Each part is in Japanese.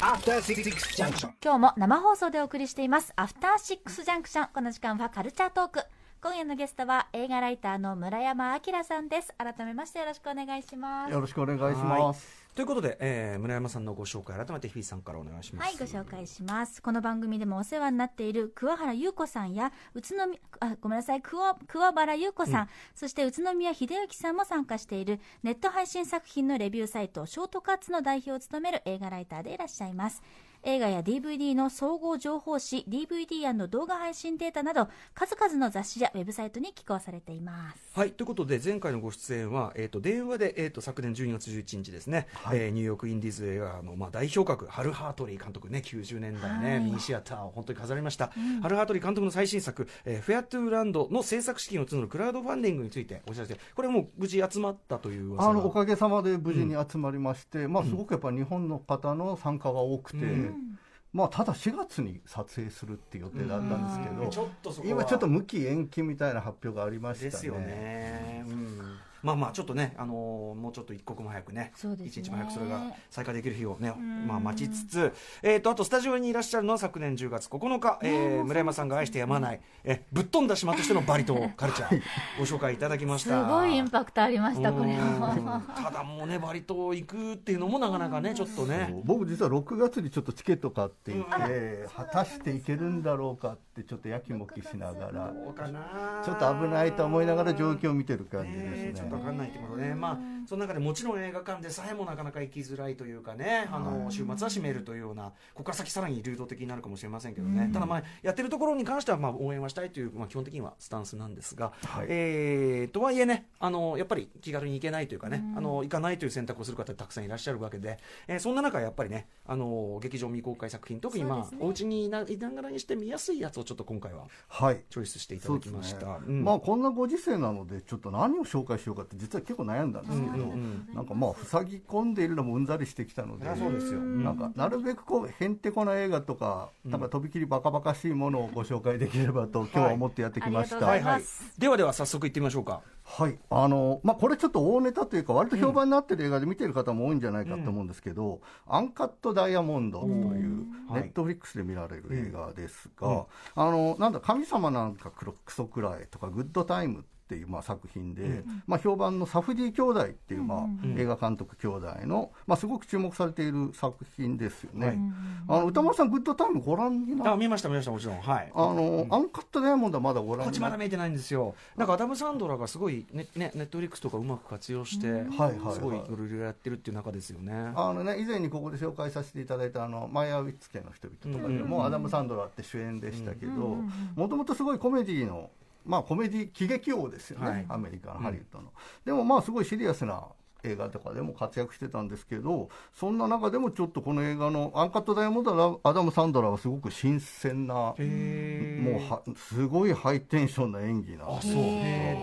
After Six Junction. 今日も生放送でお送りしています。アフターシックスジャンクションこの時間はカルチャートーク。今夜のゲストは映画ライターの村山明さんです。改めましてよろしくお願いします。よろしくお願いします。ということで、えー村山さんのご紹介改めて日比さんからお願いしますはい、ご紹介します。この番組でもお世話になっている桑原優子さんや、宇都宮、あ、ごめんなさい、桑桑原優子さん,、そして宇都宮秀幸さんも参加しているネット配信作品のレビューサイト、ショートカッツの代表を務める映画ライターでいらっしゃいます。映画や DVD の総合情報誌、DVD& 動画配信データなど、数々の雑誌やウェブサイトに寄稿されています。はいということで前回のご出演は、えー、と電話で、えー、と昨年12月11日ですね、えーニューヨークインディーズ映画の、まあ、代表格ハル・ハートリー監督ね90年代ね、はい。ミニシアターを本当に飾りました、ハル・ハートリー監督の最新作「えーウェア・トゥ・ランド」の制作資金を募るクラウドファンディングについてお知らせこれもう無事集まったというあのおかげさまで無事に集まりまして、まあ、すごくやっぱり日本の方の参加が多くて、まあ、ただ4月に撮影するっていう予定だったんですけど、ち今ちょっと無期延期みたいな発表がありましたね。ですよね、うん、まあまあちょっとね、あのーもうちょっと一刻も早くねそうですね。一日も早くそれが再開できる日をね、まあ、待ちつつ、えー、とあとスタジオにいらっしゃるのは昨年10月9日、えー村山さんが愛してやまない、えぶっ飛んだ島としてのバリ島 カルチャー。ご紹介いただきましすたごいインパクトありました、これ。ただもうねバリ島行くっていうのもなかなかねちょっとね。僕実は6月にちょっとチケット買っていて、果たしていけるんだろうかってちょっとやきもきしながらちょっと危ないと思いながら状況を見てる感じねですねっと分かんないってことね、まあ、その中でもちろん映画館でさえもなかなか行きづらいというかね、あの週末は閉めるというような、ここから先、さらに流動的になるかもしれませんけどね、ただ、まあ、やってるところに関してはまあ応援はしたいという、まあ、基本的にはスタンスなんですが、はい。えーとはいえねあの、やっぱり気軽に行けないというかね、あの行かないという選択をする方、たくさんいらっしゃるわけで、えーそんな中、やっぱりね、あの劇場未公開作品、特に、まあそうね。お家にいないながらにして見やすいやつをちょっと今回ははい。チョイスしていただきました。ね。うん。まあこんなご時世なのでちょっと何を紹介しようかって実は結構悩んだんですけど、なんかまあ塞ぎ込んでいるのもうんざりしてきたのでそうですよ。なんかなるべくこうへんてこな映画とか、なんかとびきりバカバカしいものをご紹介できればと今日は思ってやってきました、はいはいはい。ではでは早速行ってみましょうか。はい、あの、まあ、これちょっと大ネタというか、割と評判になってる映画で見てる方も多いんじゃないかと思うんですけど、アンカットダイヤモンドという、はい。ネットフリックスで見られる映画ですが、あの、なんだ、神様なんかクソくらいとか、グッドタイムっていう、まあ、作品で、まあ、評判のサフディ兄弟っていう、まあ、映画監督兄弟の、まあ、すごく注目されている作品ですよね。はい。あの、宇多丸さん、グッドタイムご覧になあ、見ました見ましたもちろん。はい。あの、アンカットダイヤモンドはまだご覧こっちまだ見えてないんですよ。なんかアダム・サンドラーがすごいね、ね、ネットフリックスとかうまく活用して、はいはいはい。すごいいろいろやってるっていう中ですよね。あのね、以前にここで紹介させていただいたあのマイヤーウィッツ家の人々とかでも、アダム・サンドラーって主演でしたけどもともとすごいコメディの、まあ、コメディ喜劇王ですよね、はい。アメリカのハリウッドの、でもまあすごいシリアスな映画とかでも活躍してたんですけどそんな中でもちょっとこの映画の「アンカット・ダイヤモンド」はアダム・サンドラーはすごく新鮮なへもうはすごいハイテンションな演技なんあ、ですそう。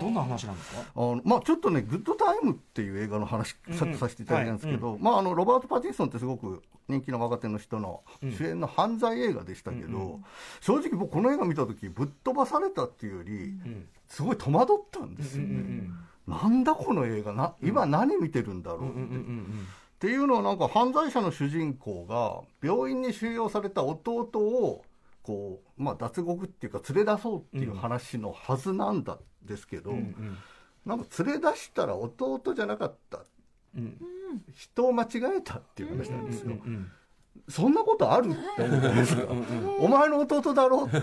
どんな話なんですか？あのまあ、ちょっとね、グッドタイムっていう映画の話、さっきさせていただいたんですけど、まあ、あのロバート・パティンソンってすごく人気の若手の人の主演の犯罪映画でしたけど、正直、僕、この映画見たとき、ぶっ飛ばされたっていうより、すごい戸惑ったんですよね。なんだこの映画？な、今何見てるんだろうって。っていうのはなんか犯罪者の主人公が病院に収容された弟をこう、まあ、脱獄っていうか連れ出そうっていう話のはずなんだですけど、なんか連れ出したら弟じゃなかった、人を間違えたっていう話なんですよ。そんなことあるって思うんですよ。お前の弟だろで、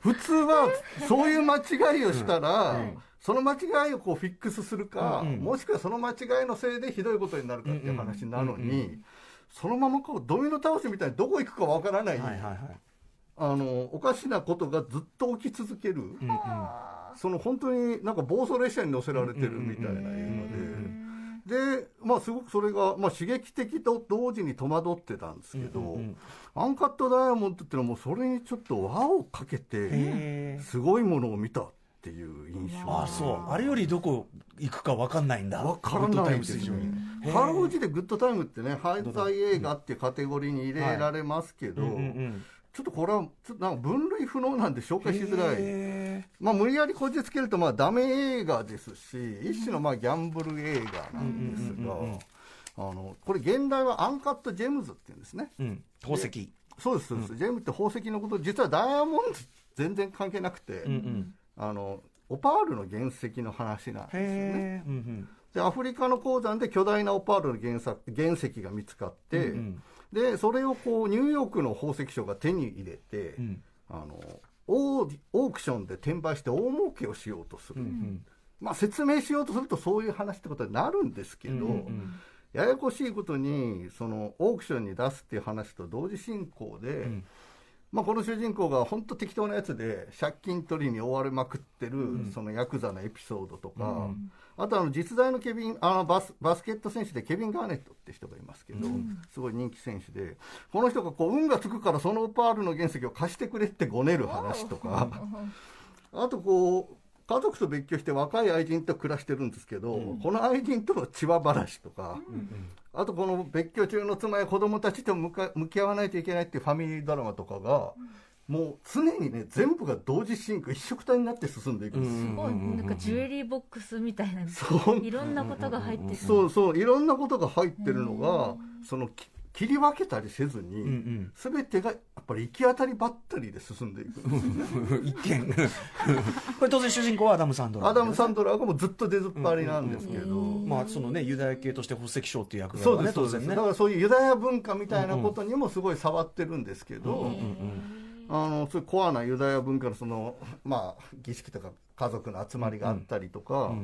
普通はそういう間違いをしたら、その間違いをこうフィックスするか、もしくはその間違いのせいでひどいことになるかっていう話なのに、そのままこうドミノ倒しみたいにどこ行くかわからない、はいはいはい。あの、おかしなことがずっと起き続ける、その本当になんか暴走列車に乗せられてるみたいな映画で、で、まあすごくそれが、まあ刺激的と同時に戸惑ってたんですけど、アンカットダイヤモンドっていうのはもうそれにちょっと輪をかけて、すごいものを見たっていう印象。あ、そう。あれよりどこ行くか分かんないんだ。わからないですグッドタイム以上にね。ハロージでグッドタイムってね、犯罪映画っていうカテゴリーに入れられますけど、うんうんちょっとこれは、ちょっとなんか分類不能なんで紹介しづらい。へまあ無理やりこじつけるとまあダメ映画ですし、一種のまあギャンブル映画なんですが、あのこれ原題はアンカットジェムズっていうんですねうん、宝石。そうですそうです、ジェムって宝石のこと実はダイヤモンド全然関係なくて、うんうん。あのオパールの原石の話なんですよね。へえ。うんうん。でアフリカの鉱山で巨大なオパールの原石原石が見つかって、うんうん。でそれをこうニューヨークの宝石商が手に入れて、うんあのオークションで転売して大儲けをしようとする、うんうん。まあ、説明しようとするとそういう話ってことになるんですけど、うんうんややこしいことにそのオークションに出すっていう話と同時進行で、んまあ、この主人公が本当適当なやつで借金取りに追われまくってる、そのヤクザのエピソードとか、あとあの実在のケビンあのバスバスケット選手でケビン・ガーネットって人がいますけど、すごい人気選手でこの人がこう運がつくからそのオパールの原石を貸してくれってごねる話とか。あとこう家族と別居して若い愛人と暮らしてるんですけど、この愛人との千葉話とか、あとこの別居中の妻や子供たちと向か向き合わないといけないっていうファミリードラマとかが、もう常にね全部が同時進行一緒くたになって進んでいくんですごい。なんかジュエリーボックスみたいなそう。いろんなことが入ってる。そうそう。いろんなことが入ってるのが、そのき切り分けたりせずに、うんうん。全てがやっぱり行き当たりばったりで進んでいく。一見これ当然主人公はアダム・サンドラアダム・サンドラーがもうずっと出ずっぱりなんですけど、まあそのねユダヤ系として宝石商っていう役そうですね当然ねそうです。だからそういうユダヤ文化みたいなことにもすごい触ってるんですけど、あのそういうコアなユダヤ文化のその、まあ、儀式とか家族の集まりがあったりとか、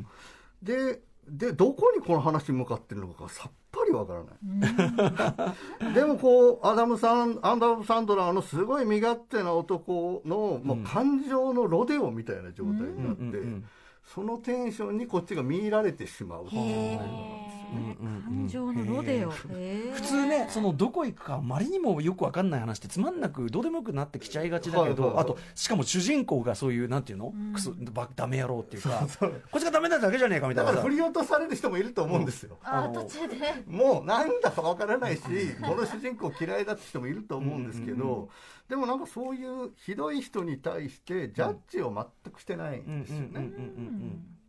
ででどこにこの話に向かってるのかがさっぱりわからない、でもこうアダムサンアダム・サンドラーのすごい身勝手な男の、もう感情のロデオみたいな状態になって、そのテンションにこっちが見入られてしまう。っていう感情のロデオ。普通ねそのどこ行くかあまりにもよくわかんない話ってつまんなくどうでもよくなってきちゃいがちだけど、あとしかも主人公がそういうなんていうの、クソばダメ野郎っていうかこっちがダメなだけじゃねえかみたいな。さだから振り落とされる人もいると思うんですよ、あー途中で。もうなんだかわからないし、この主人公嫌いだって人もいると思うんですけど、でもなんかそういうひどい人に対してジャッジを全くしてないんですよね。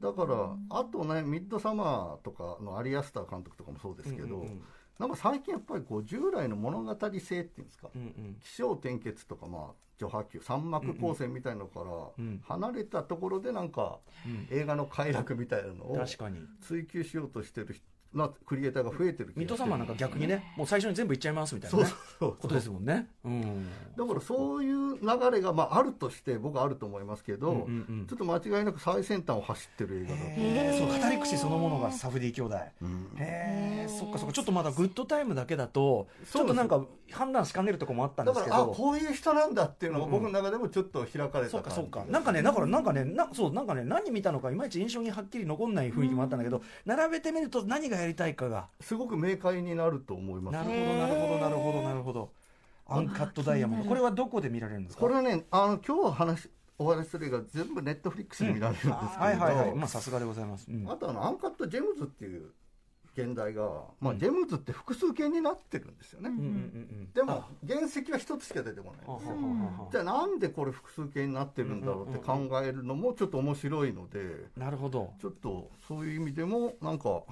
だから、あとね、ミッドサマーとかのアリアスター監督とかもそうですけど、なんか最近やっぱりこう従来の物語性っていうんですか、気象転結とか、まあ、序波球三幕光線みたいなのからん離れたところでなんか映画の快楽みたいなのを確かに。追求しようとしてる人なクリエイターが増えてる気がして。ミッドサマーなんか逆にねもう最初に全部言っちゃいますみたいなね。そうそうことですもんね。うん。だからそういう流れが、まあ、あるとして僕はあると思いますけど、うんうんうん。ちょっと間違いなく最先端を走ってる映画だと。へえそう語り口そのものがサフディ兄弟うん。へえそっかそっか。ちょっとまだグッドタイムだけだとちょっとなんか判断しかねるとこもあったんだからあですけど。こういう人なんだっていうのが僕の中でもちょっと開かれそうかそうた感じがか。なんかねだからなんかねなそうなんかね何見たのかいまいち印象にはっきり残んない雰囲気もあったんだけど、並べてみると何がやりたいかが。すごく明快になると思います。なるほどなるほどなるほどなるほど。アンカットダイヤモンド。これはどこで見られるんですか？これはねあの今日話お話しする映画全部ネットフリックスで見られるんですけど、はいはいはい。まあさすがでございます、うん。あとあのアンカットジェムズっていう現代が、まあ、ジェムズって複数形になってるんですよね、うんうんうんうん。でも原石は一つしか出てこないんですよ。ははははじゃあなんでこれ複数形になってるんだろうって考えるのもちょっと面白いので。なるほど。ちょっとそういう意味でもなんか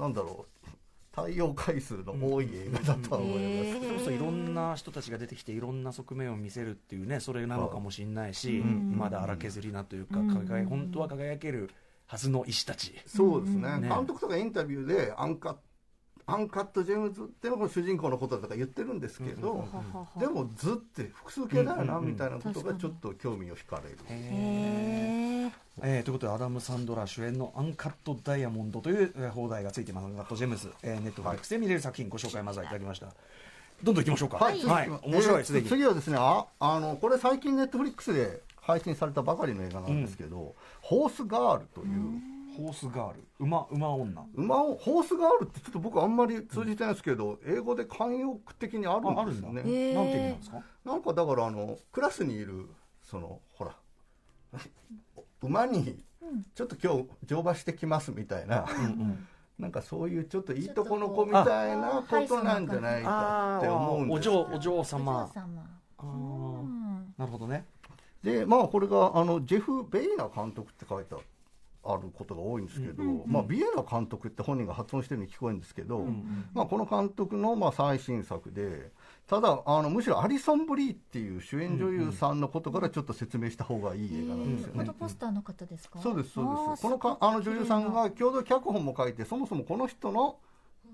なんだろう。対応解釈の多い映画だとは思います、それこそいろんな人たちが出てきていろんな側面を見せるっていうねそれなのかもしれないし、ん。まだ荒削りなというか、うん。輝い本当は輝けるはずの石たち、そうですね。ね。監督とかインタビューでアンカアンカットジェムズっていうのが主人公のことだとか言ってるんですけど、でもズって複数形だよなみたいなことがちょっと興味を惹かれる、えーということでアダム・サンドラー主演の「アンカット・ダイヤモンド」という、えー邦題がついていますアンカット・ジェムズ、えー、ネットフリックスで見れる作品ご紹介まずはいただきました。どんどんいきましょうか。はい、面白いすでに、次はですねああのこれ最近ネットフリックスで配信されたばかりの映画なんですけど、ホースガールという、ホースガール。馬馬女。馬をホースガールってちょっと僕あんまり通じてないんですけど、英語で慣用句的にあるんですよねなんて意味なんですか？なんかだからあのクラスにいるそのほら馬にちょっと今日乗馬してきますみたいな、なんかそういう ちょっといいとこの子みたいなことなんじゃないかって思うんおですけど。嬢お嬢様。なるほどね。でまあこれがあのジェフ・ベイナ監督って書いてあっあることが多いんですけど、うんまあ、ビエラ監督って本人が発音してるように聞こえるんですけど、うんまあ、この監督のまあ最新作で、ただあの、むしろアリソン・ブリーっていう主演女優さんのことからちょっと説明した方がいい映画なんですよね。フォト。ポスターの方ですか？そうです、そうです。このかあの女優さんが共同脚本も書いて、そもそもこの人の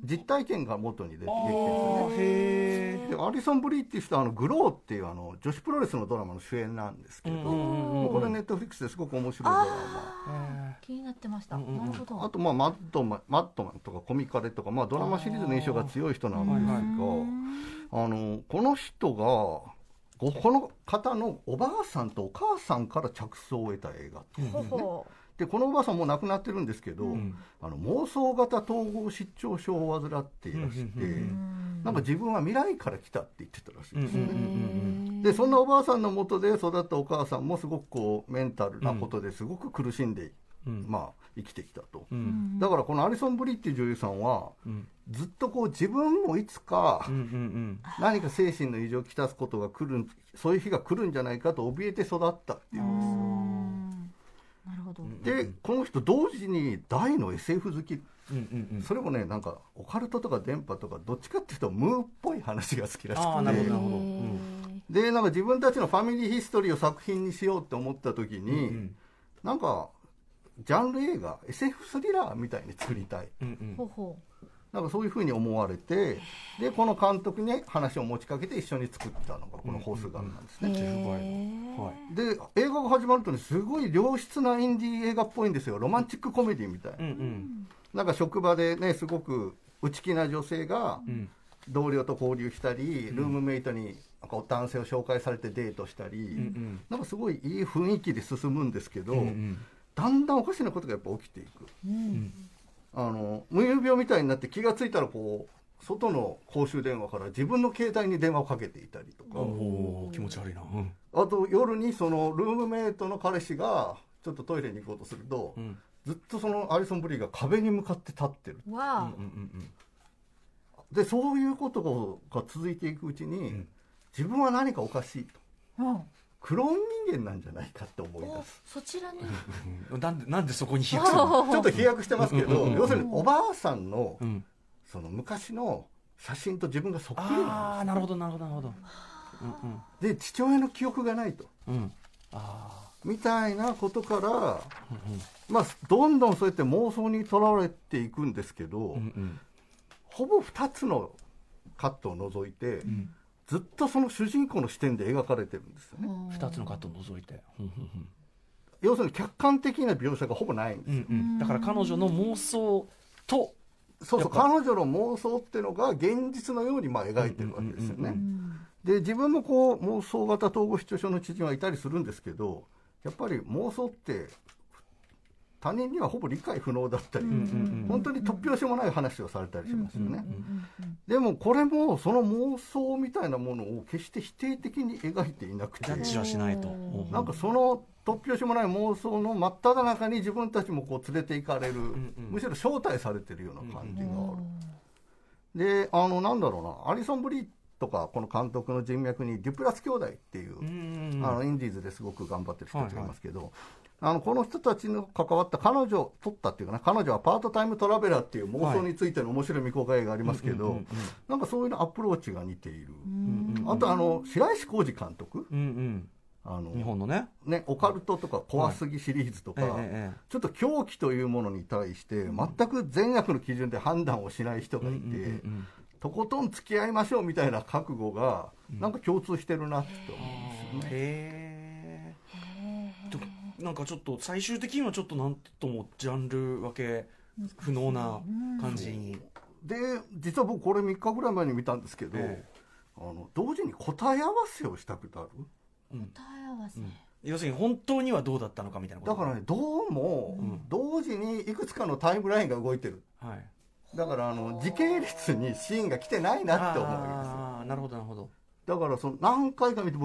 実体験が元に出てきてるんですよね。へでアリソン・ブリーっていう人はあのグローっていうあの女子プロレスのドラマの主演なんですけど、もうこれネットフリックスですごく面白いドラマ。気になってました、なるほど。あとまあマッドマンマッドマンとかコミカレとか、まあ、ドラマシリーズの印象が強い人なんですが、あのこの人がごこの方のおばあさんとお母さんから着想を得た映画ほほでこのおばあさんもう亡くなってるんですけど、ん。あの妄想型統合失調症を患っていらして、うんなんか自分は未来から来たって言ってたらしいんですよ。ね。でそんなおばあさんのもとで育ったお母さんもすごくこうメンタルなことですごく苦しんで、うん。まあ、生きてきたと、うん。だからこのアリソン・ブリーっていう女優さんはうんずっとこう自分もいつかうんうん何か精神の異常をきたすことが来るそういう日が来るんじゃないかと怯えて育ったっていうんですでこの人同時に大の SF 好き。うんうんうん。それもねなんかオカルトとか電波とかどっちかっていうとムーっぽい話が好きらしあーなるほどなるほど。でなんか自分たちのファミリーヒストリーを作品にしようって思った時に、うんなんかジャンル映画 SF スリラーみたいに作りたい。うんうん。ほうほなんかそういうふうに思われてでこの監督に話を持ちかけて一緒に作ったのがこの「ホースガン」なんですうね、で映画が始まるとねすごい良質なインディー映画っぽいんですよ。ロマンチックコメディみたいな、うんうん。なんか職場でねすごく内気な女性がうん。同僚と交流したり、ルームメイトになんか男性を紹介されてデートしたり、うんうん。なんかすごいいい雰囲気で進むんですけど、うんうん。だんだんおかしなことがやっぱ起きていく。うんあの無遊病みたいになって気が付いたらこう外の公衆電話から自分の携帯に電話をかけていたりとか、おー気持ち悪いな。うん。あと夜にそのルームメイトの彼氏がちょっとトイレに行こうとすると、うん。ずっとそのアリソン・ブリーが壁に向かって立ってる。わあ、うんうんでそういうことが続いていくうちに、ん。自分は何かおかしいと。うんクローン人間なんじゃないかって思いお出す。そちらにうん。なんでなんでそこに飛躍するの？ちょっと飛躍してますけど、うん要するにおばあさんのうん。その昔の写真と自分がそっくりなんああなるほどなるほどなるほど。で父親の記憶がないと。うん。うんあみたいなことから、あまあ、どんどんそうやって妄想にとらわれていくんですけど、うんうん。ほぼ2つのカットを除いて、んずっとその主人公の視点で描かれてるんですよね、二つのカットを除いて。要するに客観的な描写がほぼないんですよ、うんうん。だから彼女の妄想とそうそう彼女の妄想っていうのが現実のようにまあ描いてるわけですよね、で自分もこう妄想型統合失調症の知人はいたりするんですけどやっぱり妄想って他人にはほぼ理解不能だったり、うんうん本当に突拍子もない話をされたりしますよね、うんうんでもこれもその妄想みたいなものを決して否定的に描いていなくてジャッジはしないと。うんなんかその突拍子もない妄想の真っ只中に自分たちもこう連れて行かれる、んうん。むしろ招待されてるような感じがある、うんであのなんだろうな。アリソン・ブリーとかこの監督の人脈にデュプラス兄弟っていう、うんうんあのインディーズですごく頑張ってる人たちがいますけど、あのこの人たちの関わった彼女撮ったっていうかな彼女はパートタイムトラベラーっていう妄想についての面白い未公開映画ありますけど、なんかそういうのアプローチが似ている、うんあとあの白石浩二監督。うんあのうん日本のね。ね、オカルトとか怖すぎシリーズとか、ええええ。ちょっと狂気というものに対して全く善悪の基準で判断をしない人がいて、うんうんうんとことん付き合いましょうみたいな覚悟がなんか共通してるなって思うんですよね。なんかちょっと最終的にはちょっとなんともジャンル分け不能な感じに、で実は僕これ3日ぐらい前に見たんですけど、えあの同時に答え合わせをしたくなる？答え合わせ、要するに本当にはどうだったのかみたいなこと。だからねどうも同時にいくつかのタイムラインが動いてる。はい。だからあの時系列にシーンが来てないなって思うわけですあなるほどなるほど。だからその何回か見て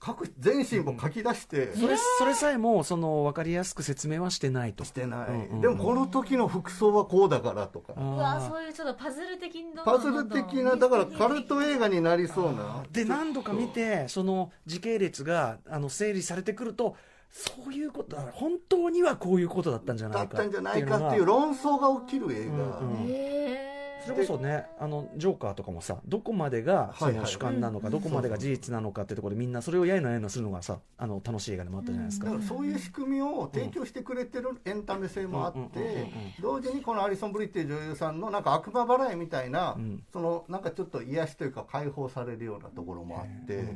も各全シーンも書き出して、それそれさえもその分かりやすく説明はしてないと。してない、うんうんでもこの時の服装はこうだからとか、うわあそういうちょっとパズル的にどんどんパズル的なだからカルト映画になりそうな。ー。で何度か見てその時系列があの整理されてくるとそういうことだ本当にはこういうことだったんじゃないかだったんじゃないかっていう論争が起きる映画、うんうん。へそれこそねあのジョーカーとかもさどこまでがその主観なのか、うんどこまでが事実なのかってところでみんなそれをやいのやいのするのがさあの楽しい映画でもあったじゃないですか、そういう仕組みを提供してくれてるエンタメ性もあって同時にこのアリソン・ブリっていう女優さんのなんか悪魔払いみたいな、うんそのなんかちょっと癒しというか解放されるようなところもあって、う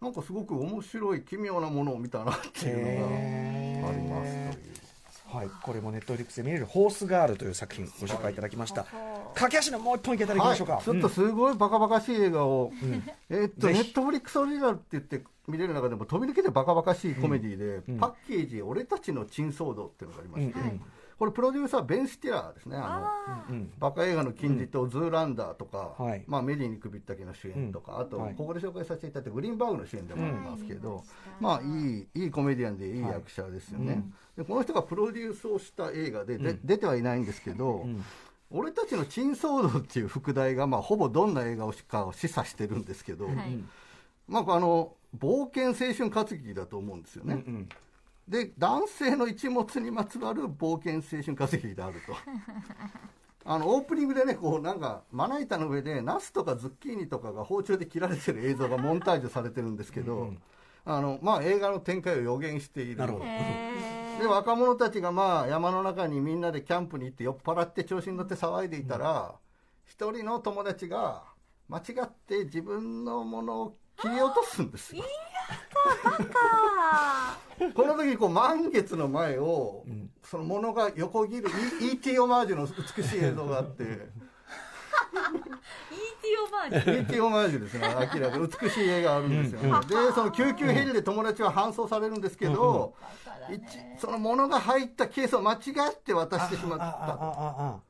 なんかすごく面白い奇妙なものを見たなっていうのがありますという。はい、これもネットフリックスで見れる「ホースガール」という作品ご紹介いただきました。駆け足のもう一本いけたらいきましょうか、はい、ちょっとすごいバカバカしい映画を、えーっとネットフリックスオリジナルって言って見れる中でも飛び抜けてバカバカしいコメディで、うん。パッケージ「俺たちの珍騒動」っていうのがありまして、うんうんこれプロデューサーベン・スティラーですね。あのうんバカ映画の金字塔ズーランダーとか、はい。まあ、メリーに首ったけの主演とか、あと、はい。ここで紹介させていただいたグリーンバーグの主演でもありますけど、うん。まあいいいいコメディアンでいい役者ですよね、でこの人がプロデュースをした映画でで、うん。出てはいないんですけど、うん。俺たちの珍騒動っていう副題が、まあ、ほぼどんな映画をしかを示唆してるんですけど、はい。まあ、あの冒険青春活劇だと思うんですよね、うんうんで男性の一物にまつわる冒険青春活劇であると。あのオープニングでねこうなんかまな板の上でナスとかズッキーニとかが包丁で切られてる映像がモンタージュされてるんですけど、うんうん。あのまあ、映画の展開を予言している。なるほどへで若者たちがまあ山の中にみんなでキャンプに行って酔っ払って調子に乗って騒いでいたら一、人の友達が間違って自分のものを切り落とすんですよ。ーこの時こう満月の前を、ん。そのものが横切る E- E.T. オマージュの美しい映像があって。ET オマージュ？E.T. オマージュですね。明らかに。美しい映画あるんですよ、うんでその救急ヘリで友達は搬送されるんですけど、一そのものが入ったケースを間違って渡してしまった。あああああ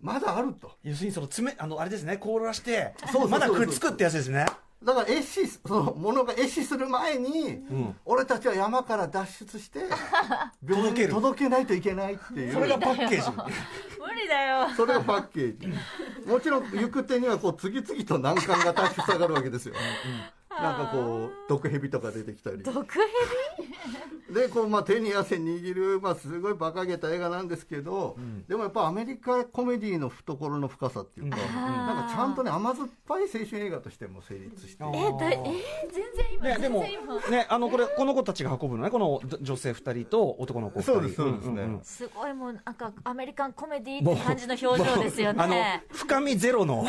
まだあると。要するにその爪あのあれですね。凍らしてそうそうそう。まだくっつくってやつですねだから壊死そのものが壊死する前に、ん。俺たちは山から脱出して 病院に届けないといけないっていう。それがパッケージ。無理だよ。それがパッケージ。もちろん行く手にはこう次々と難関が立ち塞がるわけですよ、なんかこう毒蛇とか出てきたり。毒 でこう、まあ、手に汗握る、まあ、すごい馬鹿げた映画なんですけど、でもやっぱアメリカコメディの懐の深さっていうか、うん。なんかちゃんとね甘酸っぱい青春映画としても成立してえだえー全然今、ね、でも全然今。ねあのこれこの子たちが運ぶのねこの女女性2人と男の子2人。そうですそうですね。んんん。すごいもうなんかアメリカンコメディって感じの表情ですよあのね深みゼロの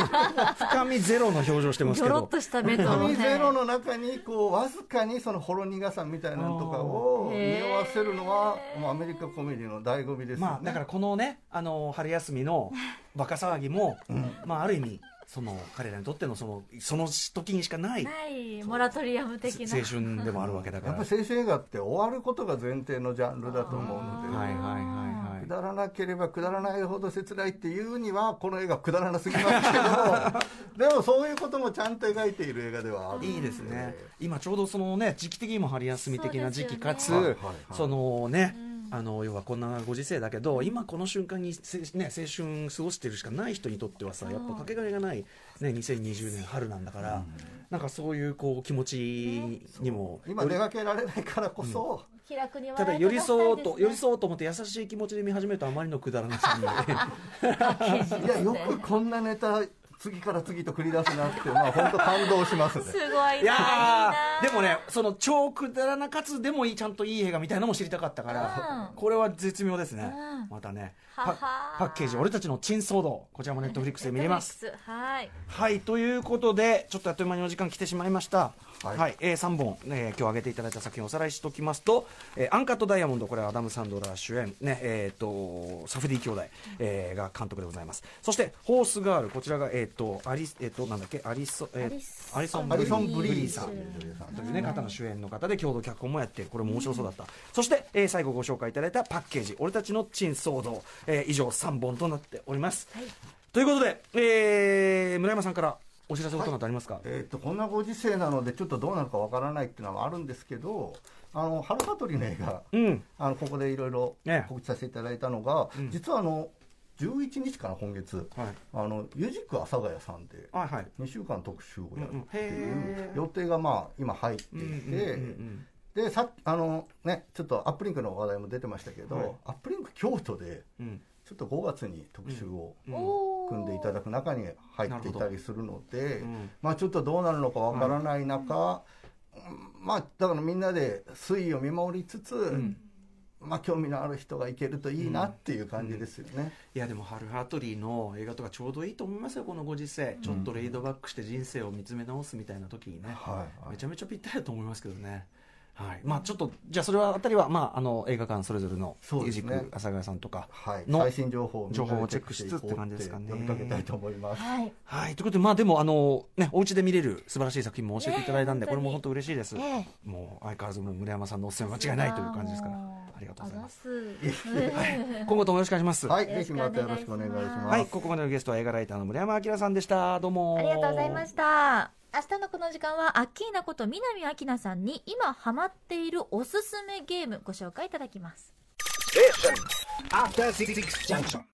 深みゼロの表情してますギけど。ョロッとした目と紙ゼロねの中にこうわずかにそのほろ苦さみたいなのとかを匂わせるのはもうアメリカコメディの醍醐味ですよね、まあだからこのねあの春休みのバカ騒ぎも、まあある意味その彼らにとってのそのその時にしかないないモラトリアム的な。青春でもあるわけだから。やっぱり青春映画って終わることが前提のジャンルだと思うので、はいはいはいはい。くだらなければくだらないほど切ないっていうにはこの映画くだらなすぎますけど でもそういうこともちゃんと描いている映画ではある。いいですね。今ちょうどそのね時期的にも春休み的な時期かつねそのねあの要はこんなご時世だけど今この瞬間にせ、ね、青春過ごしてるしかない人にとってはさやっぱかけがえがない、ね、2020年春なんだから、なんかそういうこう気持ちにも、今出かけられないからこそ、気楽にただ寄り添おうと、寄りう添おうと思って優しい気持ちで見始めるとあまりのくだらなさに。いやよくこんなネタ次から次と繰り出すなってまあ本当感動しますね。すごいな。いいやでもねその超くだらなかつでもいいちゃんといい映画みたいなのも知りたかったから、うん。これは絶妙ですね、うん。またねはパはパッケージ俺たちの珍騒動こちらもネットフリックスで見れます。はい。はい。ということでちょっとあっという間にお時間来てしまいました。は、はい。いえー、3本、えー今日挙げていただいた作品をおさらいしておきますと、えーアンカットダイヤモンドこれはアダム・サンドラー主演、ねえー、とサフディ兄弟、えーが監督でございます。そしてホースガールこちらが、えー、とアリス、えー、となんだっけ？アリソ、えーアリスアリソン・アリソン・ブリーさんというね方の主演の方で共同脚本もやってこれも面白そうだった、そして、えー最後ご紹介いただいたパッケージ「俺たちの珍騒動」えー以上3本となっております、ということで、えー村山さんからお知らせことなどありますか、えー、とこんなご時世なのでちょっとどうなるかわからないっていうのはあるんですけどあの春香取の映画うん。あのここでいろいろね告知させていただいたのが、うん。実はあの11日かな今月はい。あのユジク阿佐ヶ谷さんではいはい。2週間特集をやるっていう予定がまあ今入っていて、でさあのねちょっとアップリンクの話題も出てましたけど、はい。アップリンク京都でうん。ちょっと5月に特集を組んでいただく中に入っていたりするので、うん。まあちょっとどうなるのかわからない中、うん。まあだからみんなで推移を見守りつつ、んまあ興味のある人が行けるといいなっていう感じですよね。いやでもハル・ハートリーの映画とかちょうどいいと思いますよこのご時世、ちょっとレイドバックして人生を見つめ直すみたいな時にね、はいはい。めちゃめちゃぴったりだと思いますけどね。はい。まあちょっとじゃあそれはあたりは、まあ、あの映画館それぞれのそうですね。ミュージック阿佐ヶ谷さんとかはい、の最新情報情報をチェックしつつって感じですかね。呼びかけたいと思います。はい。はい。ということでまあでもあのねお家で見れる素晴らしい作品も教えていただいたんで、ねこれも本当嬉しいです、ええ。もう相変わらず村山さんのおすすめ間違いないという感じですからありがとうございますす。今後ともよろしくお願いしますはい、ぜひまたよろしくお願いします。はい、ここまでのゲストは映画ライターの村山明さんでした。どうも。ありがとうございました。明日のこの時間はアッキーナこと南明奈さんに今ハマっているおすすめゲームご紹介いただきます。After Six Junction.